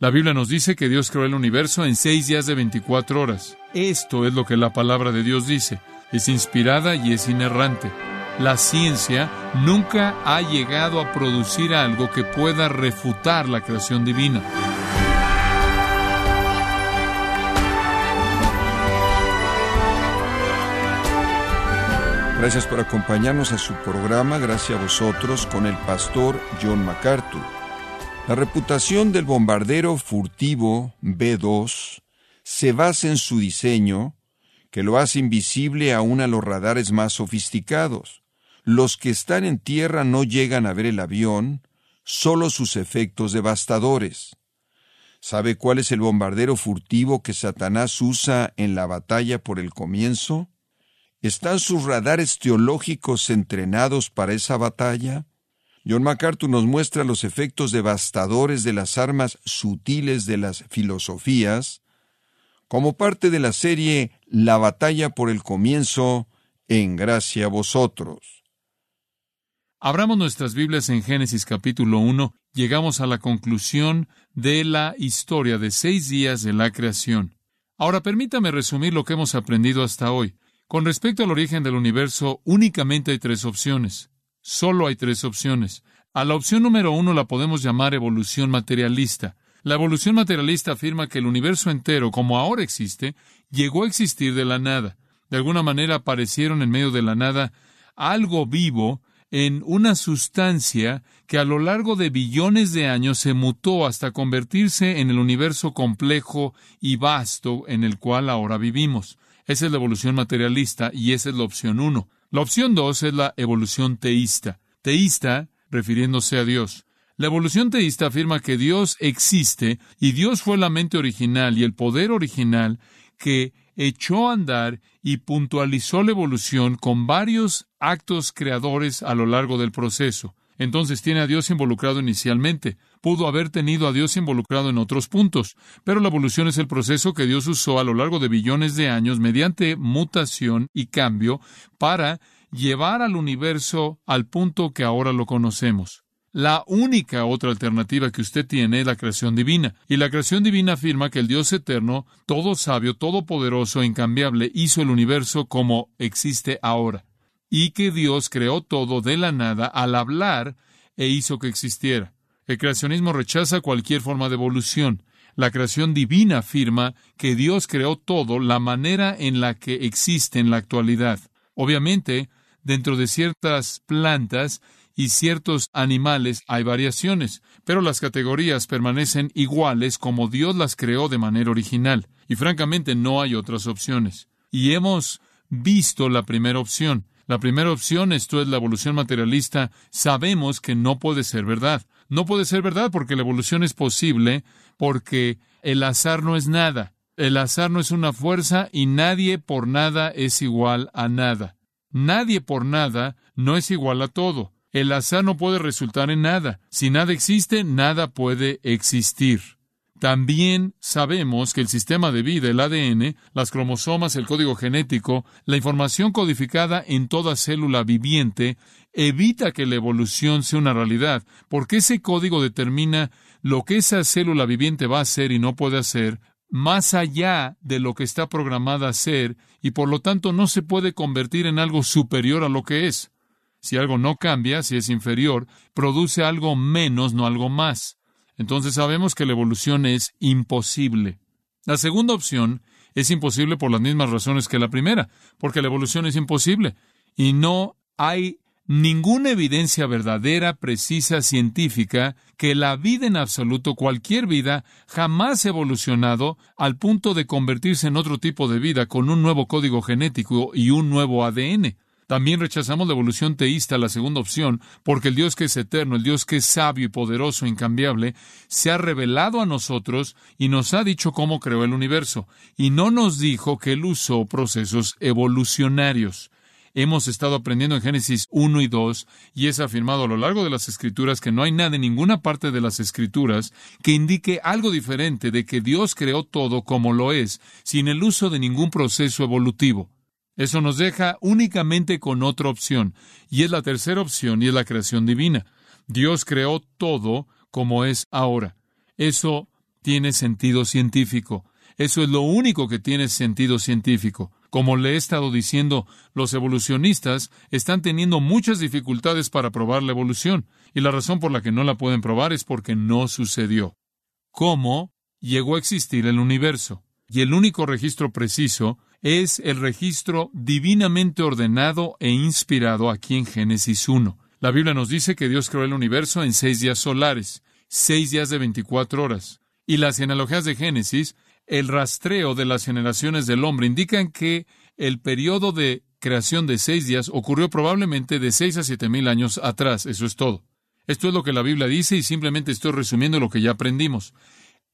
La Biblia nos dice que Dios creó el universo en seis días de 24 horas. Esto es lo que la palabra de Dios dice. Es inspirada y es inerrante. La ciencia nunca ha llegado a producir algo que pueda refutar la creación divina. Gracias por acompañarnos a su programa, gracias a vosotros, con el pastor John MacArthur. La reputación del bombardero furtivo B-2 se basa en su diseño, que lo hace invisible aún a los radares más sofisticados. Los que están en tierra no llegan a ver el avión, solo sus efectos devastadores. ¿Sabe cuál es el bombardero furtivo que Satanás usa en la batalla por el comienzo? ¿Están sus radares teológicos entrenados para esa batalla? John MacArthur nos muestra los efectos devastadores de las armas sutiles de las filosofías como parte de la serie La batalla por el comienzo, en gracia a vosotros. Abramos nuestras Biblias en Génesis capítulo 1, llegamos a la conclusión de la historia de seis días de la creación. Ahora permítame resumir lo que hemos aprendido hasta hoy. Con respecto al origen del universo, únicamente hay tres opciones. Solo hay tres opciones. A la opción número uno la podemos llamar evolución materialista. La evolución materialista afirma que el universo entero, como ahora existe, llegó a existir de la nada. De alguna manera aparecieron en medio de la nada algo vivo en una sustancia que a lo largo de billones de años se mutó hasta convertirse en el universo complejo y vasto en el cual ahora vivimos. Esa es la evolución materialista y esa es la opción uno. La opción dos es la evolución teísta. Teísta, refiriéndose a Dios. La evolución teísta afirma que Dios existe y Dios fue la mente original y el poder original que echó a andar y puntualizó la evolución con varios actos creadores a lo largo del proceso. Entonces tiene a Dios involucrado inicialmente pudo haber tenido a Dios involucrado en otros puntos, pero la evolución es el proceso que Dios usó a lo largo de billones de años mediante mutación y cambio para llevar al universo al punto que ahora lo conocemos. La única otra alternativa que usted tiene es la creación divina, y la creación divina afirma que el Dios eterno, todo sabio, todopoderoso incambiable, hizo el universo como existe ahora, y que Dios creó todo de la nada al hablar e hizo que existiera. El creacionismo rechaza cualquier forma de evolución. La creación divina afirma que Dios creó todo la manera en la que existe en la actualidad. Obviamente, dentro de ciertas plantas y ciertos animales hay variaciones, pero las categorías permanecen iguales como Dios las creó de manera original, y francamente no hay otras opciones. Y hemos visto la primera opción. La primera opción, esto es la evolución materialista, sabemos que no puede ser verdad. No puede ser verdad porque la evolución es posible, porque el azar no es nada. El azar no es una fuerza y nadie por nada es igual a nada. Nadie por nada no es igual a todo. El azar no puede resultar en nada. Si nada existe, nada puede existir. También sabemos que el sistema de vida, el ADN, las cromosomas, el código genético, la información codificada en toda célula viviente, evita que la evolución sea una realidad, porque ese código determina lo que esa célula viviente va a hacer y no puede hacer, más allá de lo que está programada a hacer, y por lo tanto no se puede convertir en algo superior a lo que es. Si algo no cambia, si es inferior, produce algo menos, no algo más entonces sabemos que la evolución es imposible. La segunda opción es imposible por las mismas razones que la primera, porque la evolución es imposible y no hay ninguna evidencia verdadera, precisa, científica, que la vida en absoluto, cualquier vida, jamás ha evolucionado al punto de convertirse en otro tipo de vida con un nuevo código genético y un nuevo ADN. También rechazamos la evolución teísta, la segunda opción, porque el Dios que es eterno, el Dios que es sabio y poderoso incambiable, se ha revelado a nosotros y nos ha dicho cómo creó el universo, y no nos dijo que él usó procesos evolucionarios. Hemos estado aprendiendo en Génesis 1 y 2 y es afirmado a lo largo de las Escrituras que no hay nada en ninguna parte de las Escrituras que indique algo diferente de que Dios creó todo como lo es, sin el uso de ningún proceso evolutivo. Eso nos deja únicamente con otra opción, y es la tercera opción, y es la creación divina. Dios creó todo como es ahora. Eso tiene sentido científico. Eso es lo único que tiene sentido científico. Como le he estado diciendo, los evolucionistas están teniendo muchas dificultades para probar la evolución, y la razón por la que no la pueden probar es porque no sucedió. ¿Cómo llegó a existir el universo? Y el único registro preciso es el registro divinamente ordenado e inspirado aquí en Génesis 1. La Biblia nos dice que Dios creó el universo en seis días solares, seis días de 24 horas. Y las genealogías de Génesis, el rastreo de las generaciones del hombre, indican que el periodo de creación de seis días ocurrió probablemente de seis a siete mil años atrás. Eso es todo. Esto es lo que la Biblia dice y simplemente estoy resumiendo lo que ya aprendimos.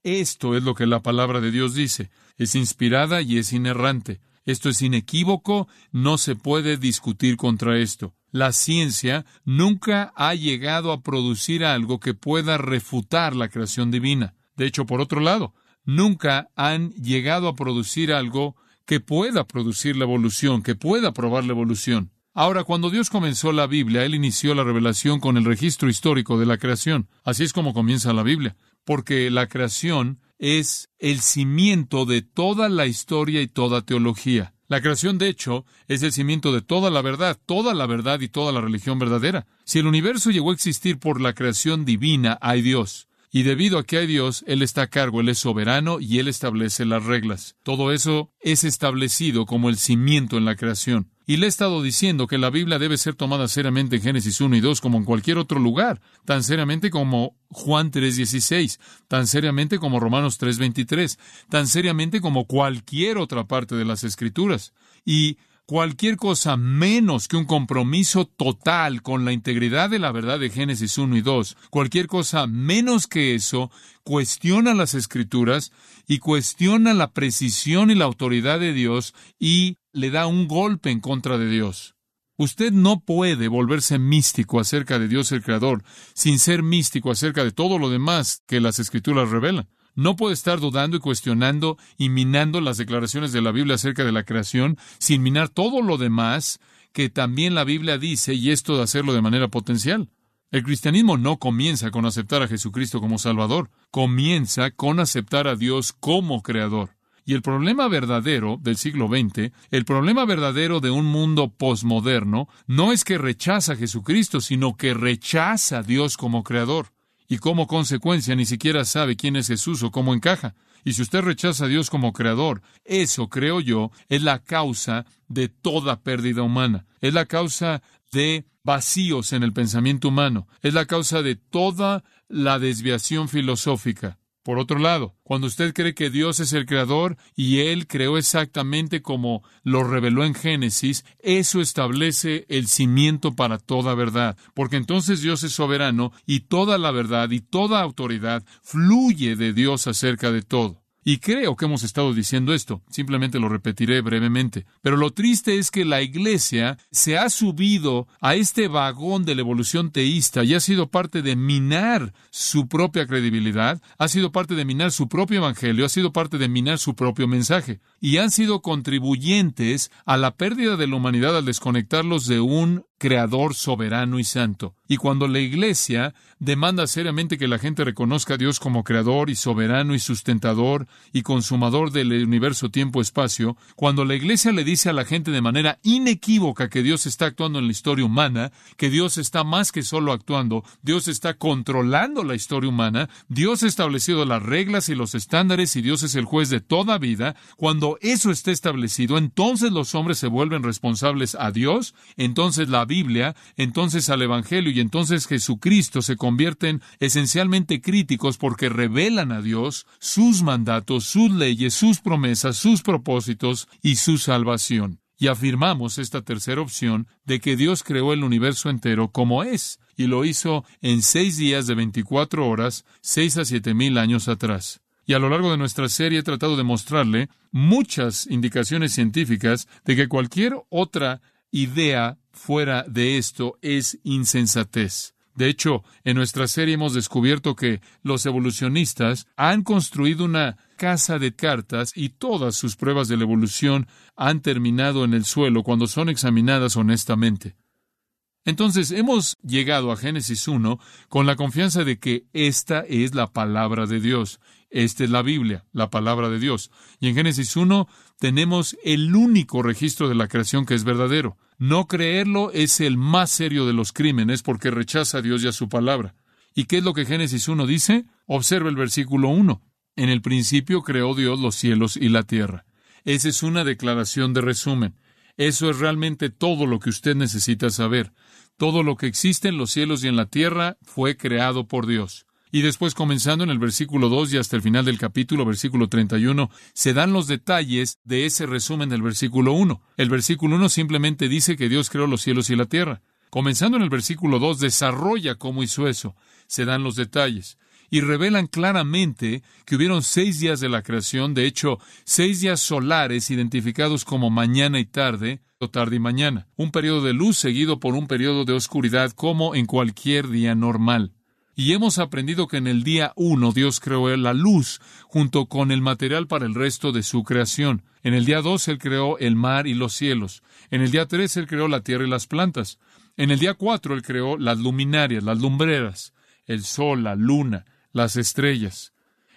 Esto es lo que la palabra de Dios dice. Es inspirada y es inerrante. Esto es inequívoco, no se puede discutir contra esto. La ciencia nunca ha llegado a producir algo que pueda refutar la creación divina. De hecho, por otro lado, nunca han llegado a producir algo que pueda producir la evolución, que pueda probar la evolución. Ahora, cuando Dios comenzó la Biblia, Él inició la revelación con el registro histórico de la creación. Así es como comienza la Biblia, porque la creación es el cimiento de toda la historia y toda teología. La creación, de hecho, es el cimiento de toda la verdad, toda la verdad y toda la religión verdadera. Si el universo llegó a existir por la creación divina, hay Dios. Y debido a que hay Dios, Él está a cargo, Él es soberano y Él establece las reglas. Todo eso es establecido como el cimiento en la creación. Y le he estado diciendo que la Biblia debe ser tomada seriamente en Génesis 1 y 2 como en cualquier otro lugar, tan seriamente como Juan 3.16, tan seriamente como Romanos 3.23, tan seriamente como cualquier otra parte de las Escrituras. Y cualquier cosa menos que un compromiso total con la integridad de la verdad de Génesis 1 y 2, cualquier cosa menos que eso, cuestiona las escrituras y cuestiona la precisión y la autoridad de Dios y le da un golpe en contra de Dios. Usted no puede volverse místico acerca de Dios el Creador sin ser místico acerca de todo lo demás que las escrituras revelan. No puede estar dudando y cuestionando y minando las declaraciones de la Biblia acerca de la creación sin minar todo lo demás que también la Biblia dice y esto de hacerlo de manera potencial. El cristianismo no comienza con aceptar a Jesucristo como Salvador, comienza con aceptar a Dios como Creador. Y el problema verdadero del siglo XX, el problema verdadero de un mundo posmoderno, no es que rechaza a Jesucristo, sino que rechaza a Dios como Creador. Y como consecuencia ni siquiera sabe quién es Jesús o cómo encaja. Y si usted rechaza a Dios como Creador, eso, creo yo, es la causa de toda pérdida humana. Es la causa de vacíos en el pensamiento humano. Es la causa de toda la desviación filosófica. Por otro lado, cuando usted cree que Dios es el creador y Él creó exactamente como lo reveló en Génesis, eso establece el cimiento para toda verdad, porque entonces Dios es soberano y toda la verdad y toda autoridad fluye de Dios acerca de todo. Y creo que hemos estado diciendo esto, simplemente lo repetiré brevemente. Pero lo triste es que la Iglesia se ha subido a este vagón de la evolución teísta y ha sido parte de minar su propia credibilidad, ha sido parte de minar su propio evangelio, ha sido parte de minar su propio mensaje. Y han sido contribuyentes a la pérdida de la humanidad al desconectarlos de un creador soberano y santo. Y cuando la Iglesia demanda seriamente que la gente reconozca a Dios como creador y soberano y sustentador y consumador del universo tiempo-espacio, cuando la Iglesia le dice a la gente de manera inequívoca que Dios está actuando en la historia humana, que Dios está más que solo actuando, Dios está controlando la historia humana, Dios ha establecido las reglas y los estándares y Dios es el juez de toda vida, cuando eso está establecido, entonces los hombres se vuelven responsables a Dios, entonces la Biblia, entonces al Evangelio y entonces Jesucristo se convierten esencialmente críticos porque revelan a Dios sus mandatos, sus leyes, sus promesas, sus propósitos y su salvación. Y afirmamos esta tercera opción de que Dios creó el universo entero como es, y lo hizo en seis días de veinticuatro horas, seis a siete mil años atrás. Y a lo largo de nuestra serie he tratado de mostrarle muchas indicaciones científicas de que cualquier otra idea fuera de esto es insensatez. De hecho, en nuestra serie hemos descubierto que los evolucionistas han construido una casa de cartas y todas sus pruebas de la evolución han terminado en el suelo cuando son examinadas honestamente. Entonces hemos llegado a Génesis 1 con la confianza de que esta es la palabra de Dios. Esta es la Biblia, la palabra de Dios. Y en Génesis 1 tenemos el único registro de la creación que es verdadero. No creerlo es el más serio de los crímenes porque rechaza a Dios y a su palabra. ¿Y qué es lo que Génesis 1 dice? Observa el versículo 1. En el principio creó Dios los cielos y la tierra. Esa es una declaración de resumen. Eso es realmente todo lo que usted necesita saber. Todo lo que existe en los cielos y en la tierra fue creado por Dios. Y después, comenzando en el versículo 2 y hasta el final del capítulo, versículo 31, se dan los detalles de ese resumen del versículo 1. El versículo 1 simplemente dice que Dios creó los cielos y la tierra. Comenzando en el versículo 2, desarrolla cómo hizo eso. Se dan los detalles y revelan claramente que hubieron seis días de la creación, de hecho, seis días solares identificados como mañana y tarde, tarde y mañana, un periodo de luz seguido por un periodo de oscuridad como en cualquier día normal. Y hemos aprendido que en el día uno Dios creó la luz junto con el material para el resto de su creación. En el día dos Él creó el mar y los cielos. En el día tres Él creó la tierra y las plantas. En el día cuatro Él creó las luminarias, las lumbreras, el sol, la luna, las estrellas.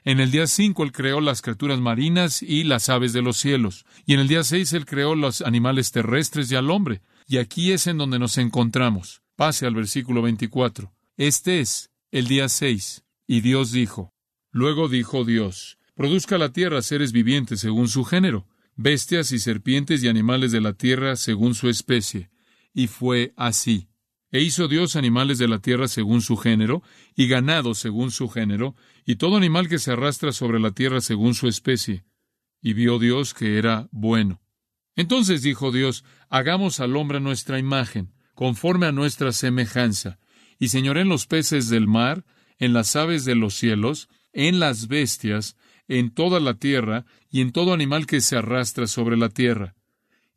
En el día cinco él creó las criaturas marinas y las aves de los cielos. Y en el día seis él creó los animales terrestres y al hombre. Y aquí es en donde nos encontramos. Pase al versículo 24. Este es el día seis. Y Dios dijo. Luego dijo Dios, produzca la tierra seres vivientes según su género, bestias y serpientes y animales de la tierra según su especie. Y fue así. E hizo Dios animales de la tierra según su género, y ganado según su género, y todo animal que se arrastra sobre la tierra según su especie. Y vio Dios que era bueno. Entonces dijo Dios, hagamos al hombre nuestra imagen, conforme a nuestra semejanza, y señoré en los peces del mar, en las aves de los cielos, en las bestias, en toda la tierra, y en todo animal que se arrastra sobre la tierra.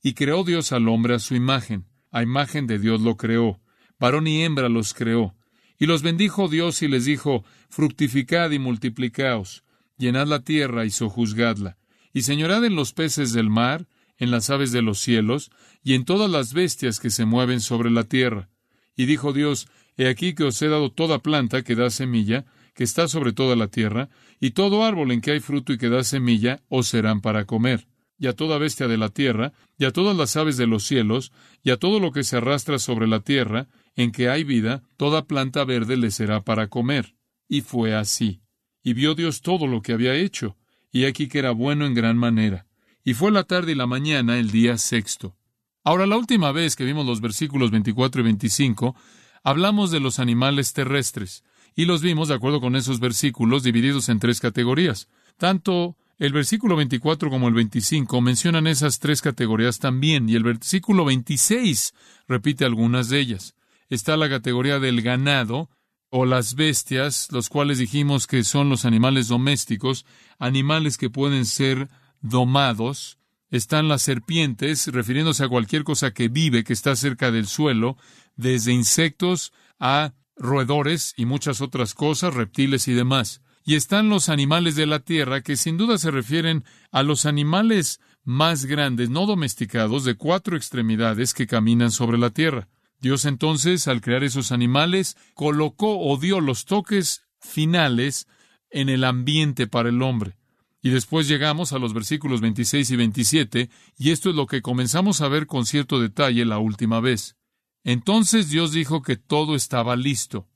Y creó Dios al hombre a su imagen, a imagen de Dios lo creó varón y hembra los creó. Y los bendijo Dios y les dijo, fructificad y multiplicaos, llenad la tierra y sojuzgadla, y señorad en los peces del mar, en las aves de los cielos, y en todas las bestias que se mueven sobre la tierra. Y dijo Dios, He aquí que os he dado toda planta que da semilla, que está sobre toda la tierra, y todo árbol en que hay fruto y que da semilla, os serán para comer y a toda bestia de la tierra, y a todas las aves de los cielos, y a todo lo que se arrastra sobre la tierra, en que hay vida, toda planta verde le será para comer. Y fue así. Y vio Dios todo lo que había hecho, y aquí que era bueno en gran manera. Y fue la tarde y la mañana el día sexto. Ahora, la última vez que vimos los versículos 24 y 25, hablamos de los animales terrestres, y los vimos, de acuerdo con esos versículos, divididos en tres categorías. Tanto el versículo 24 como el 25 mencionan esas tres categorías también, y el versículo 26 repite algunas de ellas. Está la categoría del ganado, o las bestias, los cuales dijimos que son los animales domésticos, animales que pueden ser domados. Están las serpientes, refiriéndose a cualquier cosa que vive, que está cerca del suelo, desde insectos a roedores y muchas otras cosas, reptiles y demás. Y están los animales de la tierra, que sin duda se refieren a los animales más grandes, no domesticados, de cuatro extremidades que caminan sobre la tierra. Dios entonces, al crear esos animales, colocó o dio los toques finales en el ambiente para el hombre. Y después llegamos a los versículos 26 y 27, y esto es lo que comenzamos a ver con cierto detalle la última vez. Entonces Dios dijo que todo estaba listo.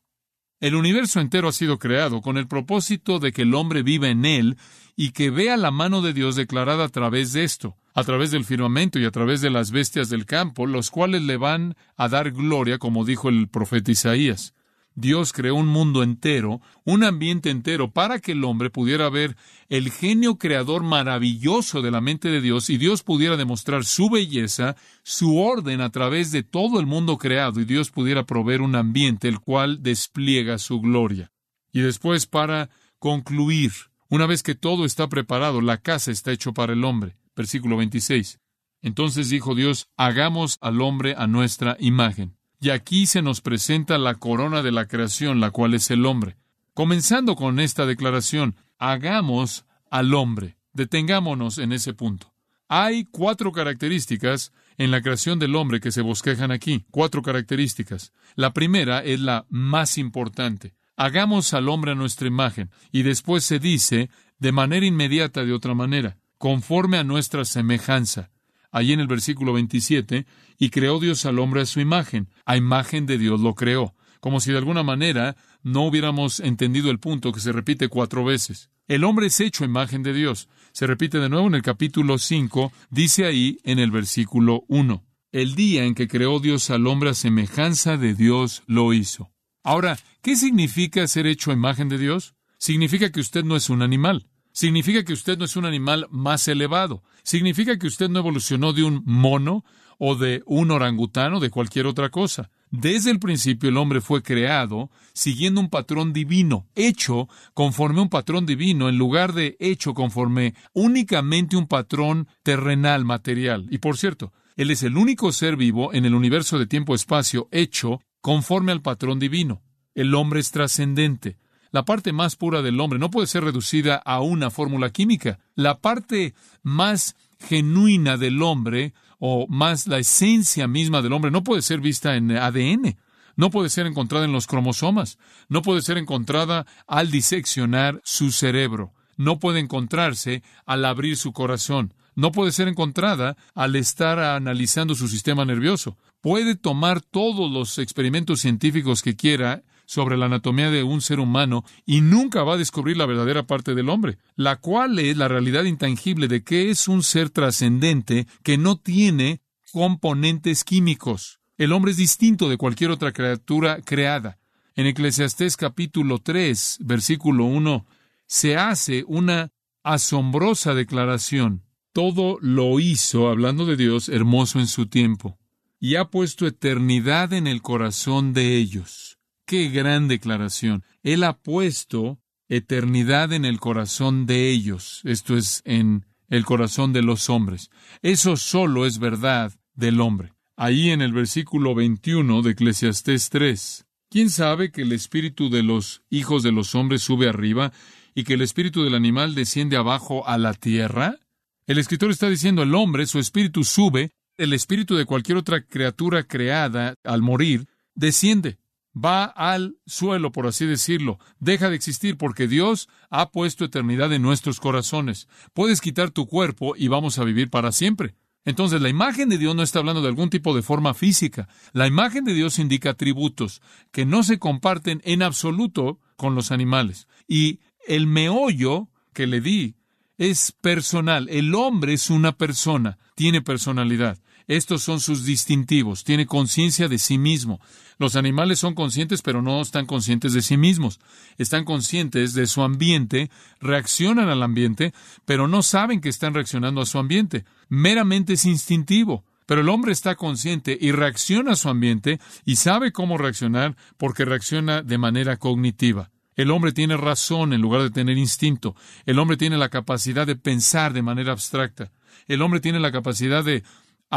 El universo entero ha sido creado con el propósito de que el hombre viva en él y que vea la mano de Dios declarada a través de esto, a través del firmamento y a través de las bestias del campo, los cuales le van a dar gloria, como dijo el profeta Isaías. Dios creó un mundo entero, un ambiente entero, para que el hombre pudiera ver el genio creador maravilloso de la mente de Dios y Dios pudiera demostrar su belleza, su orden a través de todo el mundo creado y Dios pudiera proveer un ambiente el cual despliega su gloria. Y después para concluir, una vez que todo está preparado, la casa está hecho para el hombre. Versículo 26. Entonces dijo Dios, hagamos al hombre a nuestra imagen. Y aquí se nos presenta la corona de la creación, la cual es el hombre. Comenzando con esta declaración, hagamos al hombre. Detengámonos en ese punto. Hay cuatro características en la creación del hombre que se bosquejan aquí. Cuatro características. La primera es la más importante. Hagamos al hombre a nuestra imagen. Y después se dice, de manera inmediata, de otra manera, conforme a nuestra semejanza. Allí en el versículo 27, y creó Dios al hombre a su imagen. A imagen de Dios lo creó. Como si de alguna manera no hubiéramos entendido el punto que se repite cuatro veces. El hombre es hecho imagen de Dios. Se repite de nuevo en el capítulo 5, dice ahí en el versículo 1. El día en que creó Dios al hombre a semejanza de Dios lo hizo. Ahora, ¿qué significa ser hecho imagen de Dios? Significa que usted no es un animal. Significa que usted no es un animal más elevado. Significa que usted no evolucionó de un mono o de un orangutano o de cualquier otra cosa. Desde el principio el hombre fue creado siguiendo un patrón divino, hecho conforme un patrón divino, en lugar de hecho conforme únicamente un patrón terrenal, material. Y por cierto, Él es el único ser vivo en el universo de tiempo-espacio hecho conforme al patrón divino. El hombre es trascendente. La parte más pura del hombre no puede ser reducida a una fórmula química. La parte más genuina del hombre o más la esencia misma del hombre no puede ser vista en ADN, no puede ser encontrada en los cromosomas, no puede ser encontrada al diseccionar su cerebro, no puede encontrarse al abrir su corazón, no puede ser encontrada al estar analizando su sistema nervioso. Puede tomar todos los experimentos científicos que quiera sobre la anatomía de un ser humano y nunca va a descubrir la verdadera parte del hombre, la cual es la realidad intangible de que es un ser trascendente que no tiene componentes químicos. El hombre es distinto de cualquier otra criatura creada. En Eclesiastés capítulo 3, versículo 1, se hace una asombrosa declaración. Todo lo hizo, hablando de Dios, hermoso en su tiempo, y ha puesto eternidad en el corazón de ellos. Qué gran declaración. Él ha puesto eternidad en el corazón de ellos. Esto es en el corazón de los hombres. Eso solo es verdad del hombre. Ahí en el versículo 21 de Eclesiastés 3. ¿Quién sabe que el espíritu de los hijos de los hombres sube arriba y que el espíritu del animal desciende abajo a la tierra? El escritor está diciendo el hombre, su espíritu sube, el espíritu de cualquier otra criatura creada al morir desciende va al suelo, por así decirlo, deja de existir porque Dios ha puesto eternidad en nuestros corazones. Puedes quitar tu cuerpo y vamos a vivir para siempre. Entonces la imagen de Dios no está hablando de algún tipo de forma física. La imagen de Dios indica atributos que no se comparten en absoluto con los animales. Y el meollo que le di es personal. El hombre es una persona, tiene personalidad. Estos son sus distintivos. Tiene conciencia de sí mismo. Los animales son conscientes, pero no están conscientes de sí mismos. Están conscientes de su ambiente, reaccionan al ambiente, pero no saben que están reaccionando a su ambiente. Meramente es instintivo. Pero el hombre está consciente y reacciona a su ambiente y sabe cómo reaccionar porque reacciona de manera cognitiva. El hombre tiene razón en lugar de tener instinto. El hombre tiene la capacidad de pensar de manera abstracta. El hombre tiene la capacidad de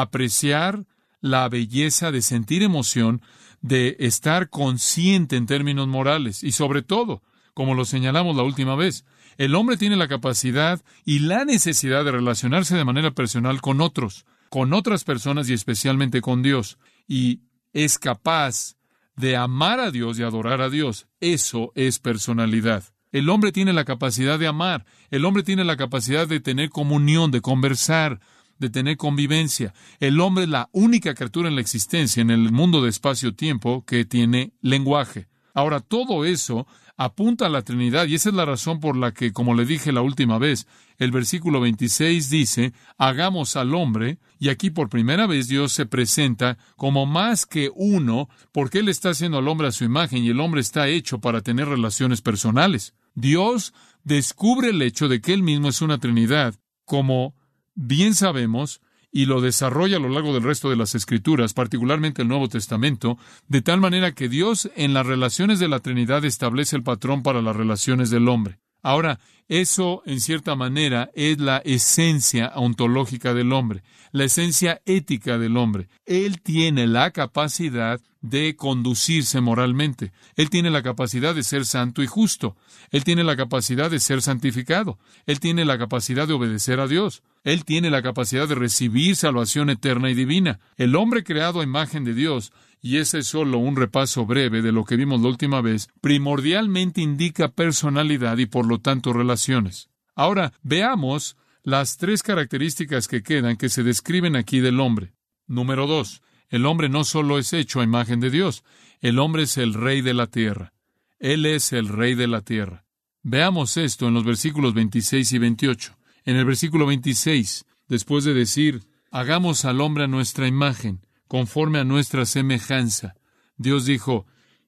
apreciar la belleza, de sentir emoción, de estar consciente en términos morales y sobre todo, como lo señalamos la última vez, el hombre tiene la capacidad y la necesidad de relacionarse de manera personal con otros, con otras personas y especialmente con Dios, y es capaz de amar a Dios y adorar a Dios. Eso es personalidad. El hombre tiene la capacidad de amar, el hombre tiene la capacidad de tener comunión, de conversar, de tener convivencia. El hombre es la única criatura en la existencia, en el mundo de espacio-tiempo, que tiene lenguaje. Ahora, todo eso apunta a la Trinidad y esa es la razón por la que, como le dije la última vez, el versículo 26 dice, hagamos al hombre, y aquí por primera vez Dios se presenta como más que uno, porque Él está haciendo al hombre a su imagen y el hombre está hecho para tener relaciones personales. Dios descubre el hecho de que Él mismo es una Trinidad como bien sabemos, y lo desarrolla a lo largo del resto de las Escrituras, particularmente el Nuevo Testamento, de tal manera que Dios en las relaciones de la Trinidad establece el patrón para las relaciones del hombre. Ahora, eso, en cierta manera, es la esencia ontológica del hombre, la esencia ética del hombre. Él tiene la capacidad de conducirse moralmente. Él tiene la capacidad de ser santo y justo. Él tiene la capacidad de ser santificado. Él tiene la capacidad de obedecer a Dios. Él tiene la capacidad de recibir salvación eterna y divina. El hombre creado a imagen de Dios y ese es solo un repaso breve de lo que vimos la última vez, primordialmente indica personalidad y por lo tanto relaciones. Ahora veamos las tres características que quedan que se describen aquí del hombre. Número dos, el hombre no solo es hecho a imagen de Dios, el hombre es el rey de la tierra. Él es el rey de la tierra. Veamos esto en los versículos 26 y 28. En el versículo 26, después de decir, hagamos al hombre a nuestra imagen, conforme a nuestra semejanza. Dios dijo,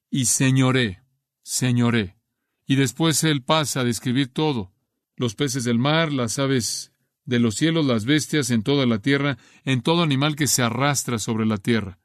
y señoré, señoré. Y después Él pasa a describir todo, los peces del mar, las aves de los cielos, las bestias en toda la tierra, en todo animal que se arrastra sobre la tierra.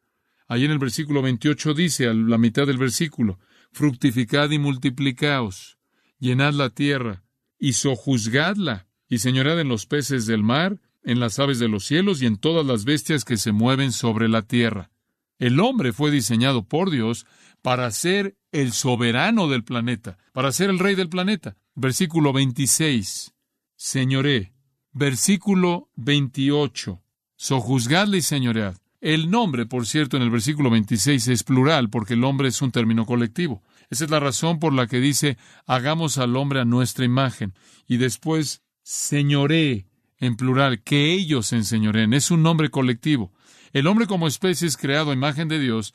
Allí en el versículo 28 dice, a la mitad del versículo, fructificad y multiplicaos, llenad la tierra, y sojuzgadla, y señorad en los peces del mar, en las aves de los cielos y en todas las bestias que se mueven sobre la tierra. El hombre fue diseñado por Dios para ser el soberano del planeta, para ser el rey del planeta. Versículo 26. Señoré. Versículo 28. Sojuzgadle y señoread. El nombre, por cierto, en el versículo 26 es plural porque el hombre es un término colectivo. Esa es la razón por la que dice hagamos al hombre a nuestra imagen. Y después, señoré en plural, que ellos enseñoren. Es un nombre colectivo. El hombre como especie es creado a imagen de Dios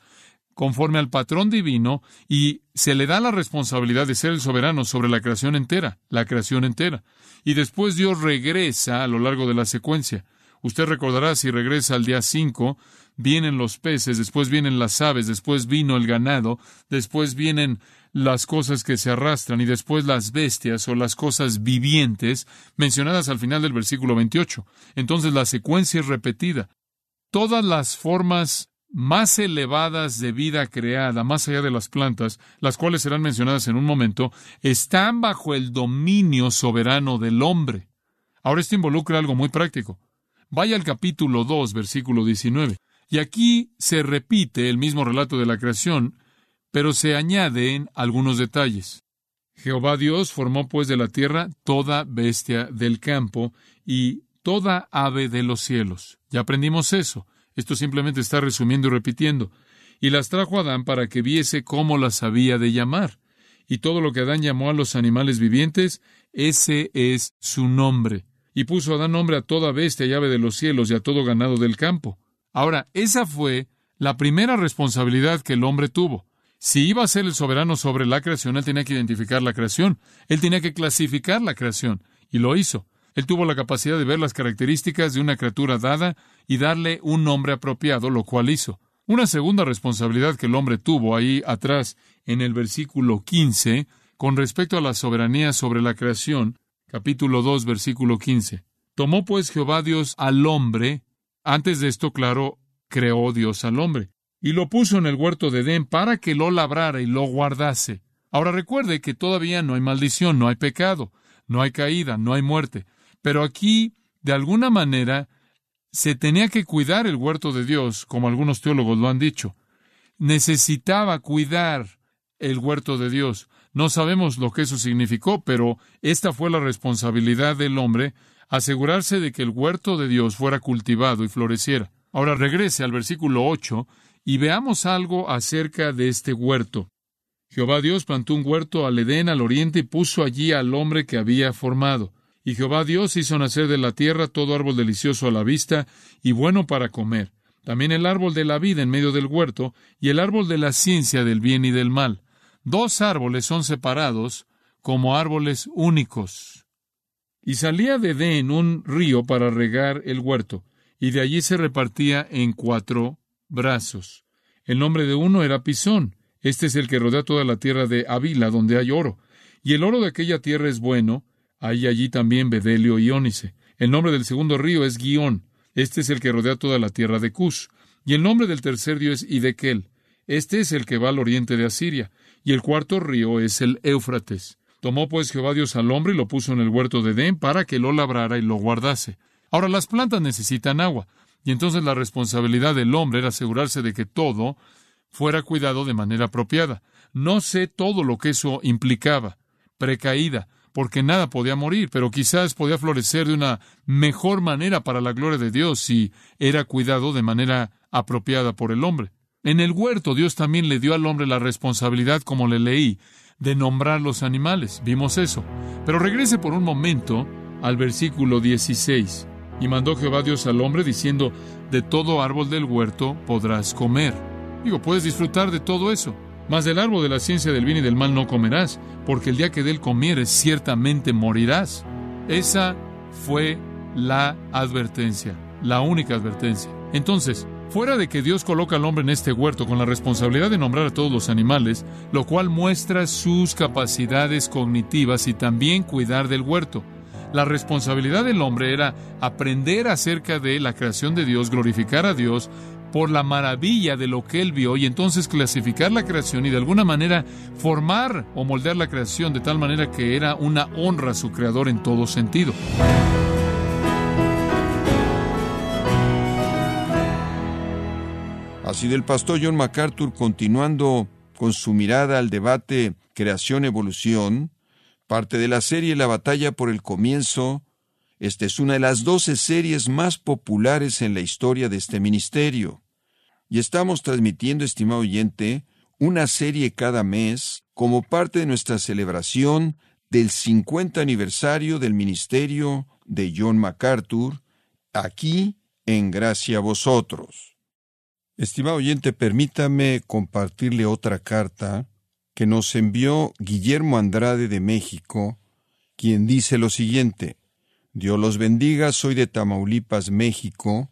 conforme al patrón divino y se le da la responsabilidad de ser el soberano sobre la creación entera, la creación entera. Y después Dios regresa a lo largo de la secuencia. Usted recordará si regresa al día 5, vienen los peces, después vienen las aves, después vino el ganado, después vienen las cosas que se arrastran y después las bestias o las cosas vivientes mencionadas al final del versículo 28. Entonces la secuencia es repetida. Todas las formas más elevadas de vida creada, más allá de las plantas, las cuales serán mencionadas en un momento, están bajo el dominio soberano del hombre. Ahora esto involucra algo muy práctico. Vaya al capítulo 2, versículo 19. Y aquí se repite el mismo relato de la creación, pero se añaden algunos detalles. Jehová Dios formó pues de la tierra toda bestia del campo y toda ave de los cielos. Ya aprendimos eso. Esto simplemente está resumiendo y repitiendo. Y las trajo a Adán para que viese cómo las había de llamar. Y todo lo que Adán llamó a los animales vivientes, ese es su nombre. Y puso Adán nombre a toda bestia y ave de los cielos y a todo ganado del campo. Ahora, esa fue la primera responsabilidad que el hombre tuvo. Si iba a ser el soberano sobre la creación, él tenía que identificar la creación, él tenía que clasificar la creación, y lo hizo. Él tuvo la capacidad de ver las características de una criatura dada y darle un nombre apropiado, lo cual hizo. Una segunda responsabilidad que el hombre tuvo ahí atrás en el versículo 15, con respecto a la soberanía sobre la creación, capítulo 2, versículo 15. Tomó pues Jehová Dios al hombre, antes de esto, claro, creó Dios al hombre y lo puso en el huerto de Edén para que lo labrara y lo guardase. Ahora recuerde que todavía no hay maldición, no hay pecado, no hay caída, no hay muerte. Pero aquí, de alguna manera, se tenía que cuidar el huerto de Dios, como algunos teólogos lo han dicho. Necesitaba cuidar el huerto de Dios. No sabemos lo que eso significó, pero esta fue la responsabilidad del hombre, asegurarse de que el huerto de Dios fuera cultivado y floreciera. Ahora regrese al versículo 8 y veamos algo acerca de este huerto. Jehová Dios plantó un huerto al Edén al oriente y puso allí al hombre que había formado. Y Jehová Dios hizo nacer de la tierra todo árbol delicioso a la vista y bueno para comer. También el árbol de la vida en medio del huerto y el árbol de la ciencia del bien y del mal. Dos árboles son separados como árboles únicos. Y salía de Edén un río para regar el huerto, y de allí se repartía en cuatro brazos. El nombre de uno era Pisón. Este es el que rodea toda la tierra de Avila, donde hay oro. Y el oro de aquella tierra es bueno. Hay allí también bedelio y ónice. El nombre del segundo río es Guión. Este es el que rodea toda la tierra de Cus. Y el nombre del tercer río es Idequel. Este es el que va al oriente de Asiria. Y el cuarto río es el Éufrates. Tomó pues Jehová Dios al hombre y lo puso en el huerto de Edén para que lo labrara y lo guardase. Ahora las plantas necesitan agua, y entonces la responsabilidad del hombre era asegurarse de que todo fuera cuidado de manera apropiada. No sé todo lo que eso implicaba. Precaída, porque nada podía morir, pero quizás podía florecer de una mejor manera para la gloria de Dios si era cuidado de manera apropiada por el hombre. En el huerto Dios también le dio al hombre la responsabilidad, como le leí, de nombrar los animales. Vimos eso. Pero regrese por un momento al versículo 16. Y mandó Jehová Dios al hombre diciendo, de todo árbol del huerto podrás comer. Digo, puedes disfrutar de todo eso. Mas del árbol de la ciencia del bien y del mal no comerás, porque el día que de él comieres ciertamente morirás. Esa fue la advertencia, la única advertencia. Entonces, Fuera de que Dios coloca al hombre en este huerto con la responsabilidad de nombrar a todos los animales, lo cual muestra sus capacidades cognitivas y también cuidar del huerto. La responsabilidad del hombre era aprender acerca de la creación de Dios, glorificar a Dios por la maravilla de lo que él vio y entonces clasificar la creación y de alguna manera formar o moldear la creación de tal manera que era una honra a su creador en todo sentido. Así del pastor John MacArthur continuando con su mirada al debate creación-evolución, parte de la serie La batalla por el comienzo, esta es una de las doce series más populares en la historia de este ministerio. Y estamos transmitiendo, estimado oyente, una serie cada mes como parte de nuestra celebración del 50 aniversario del ministerio de John MacArthur, aquí en Gracia a Vosotros. Estimado oyente, permítame compartirle otra carta que nos envió Guillermo Andrade de México, quien dice lo siguiente, Dios los bendiga, soy de Tamaulipas, México,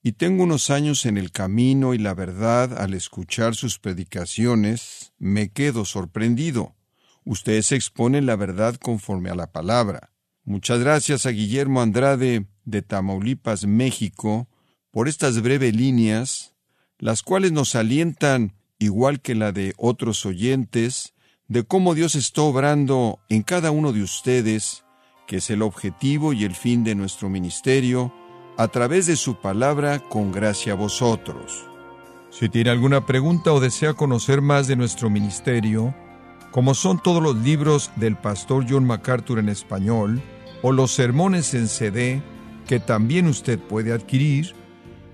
y tengo unos años en el camino y la verdad al escuchar sus predicaciones me quedo sorprendido. Ustedes exponen la verdad conforme a la palabra. Muchas gracias a Guillermo Andrade de Tamaulipas, México, por estas breves líneas las cuales nos alientan, igual que la de otros oyentes, de cómo Dios está obrando en cada uno de ustedes, que es el objetivo y el fin de nuestro ministerio, a través de su palabra con gracia a vosotros. Si tiene alguna pregunta o desea conocer más de nuestro ministerio, como son todos los libros del pastor John MacArthur en español, o los sermones en CD, que también usted puede adquirir,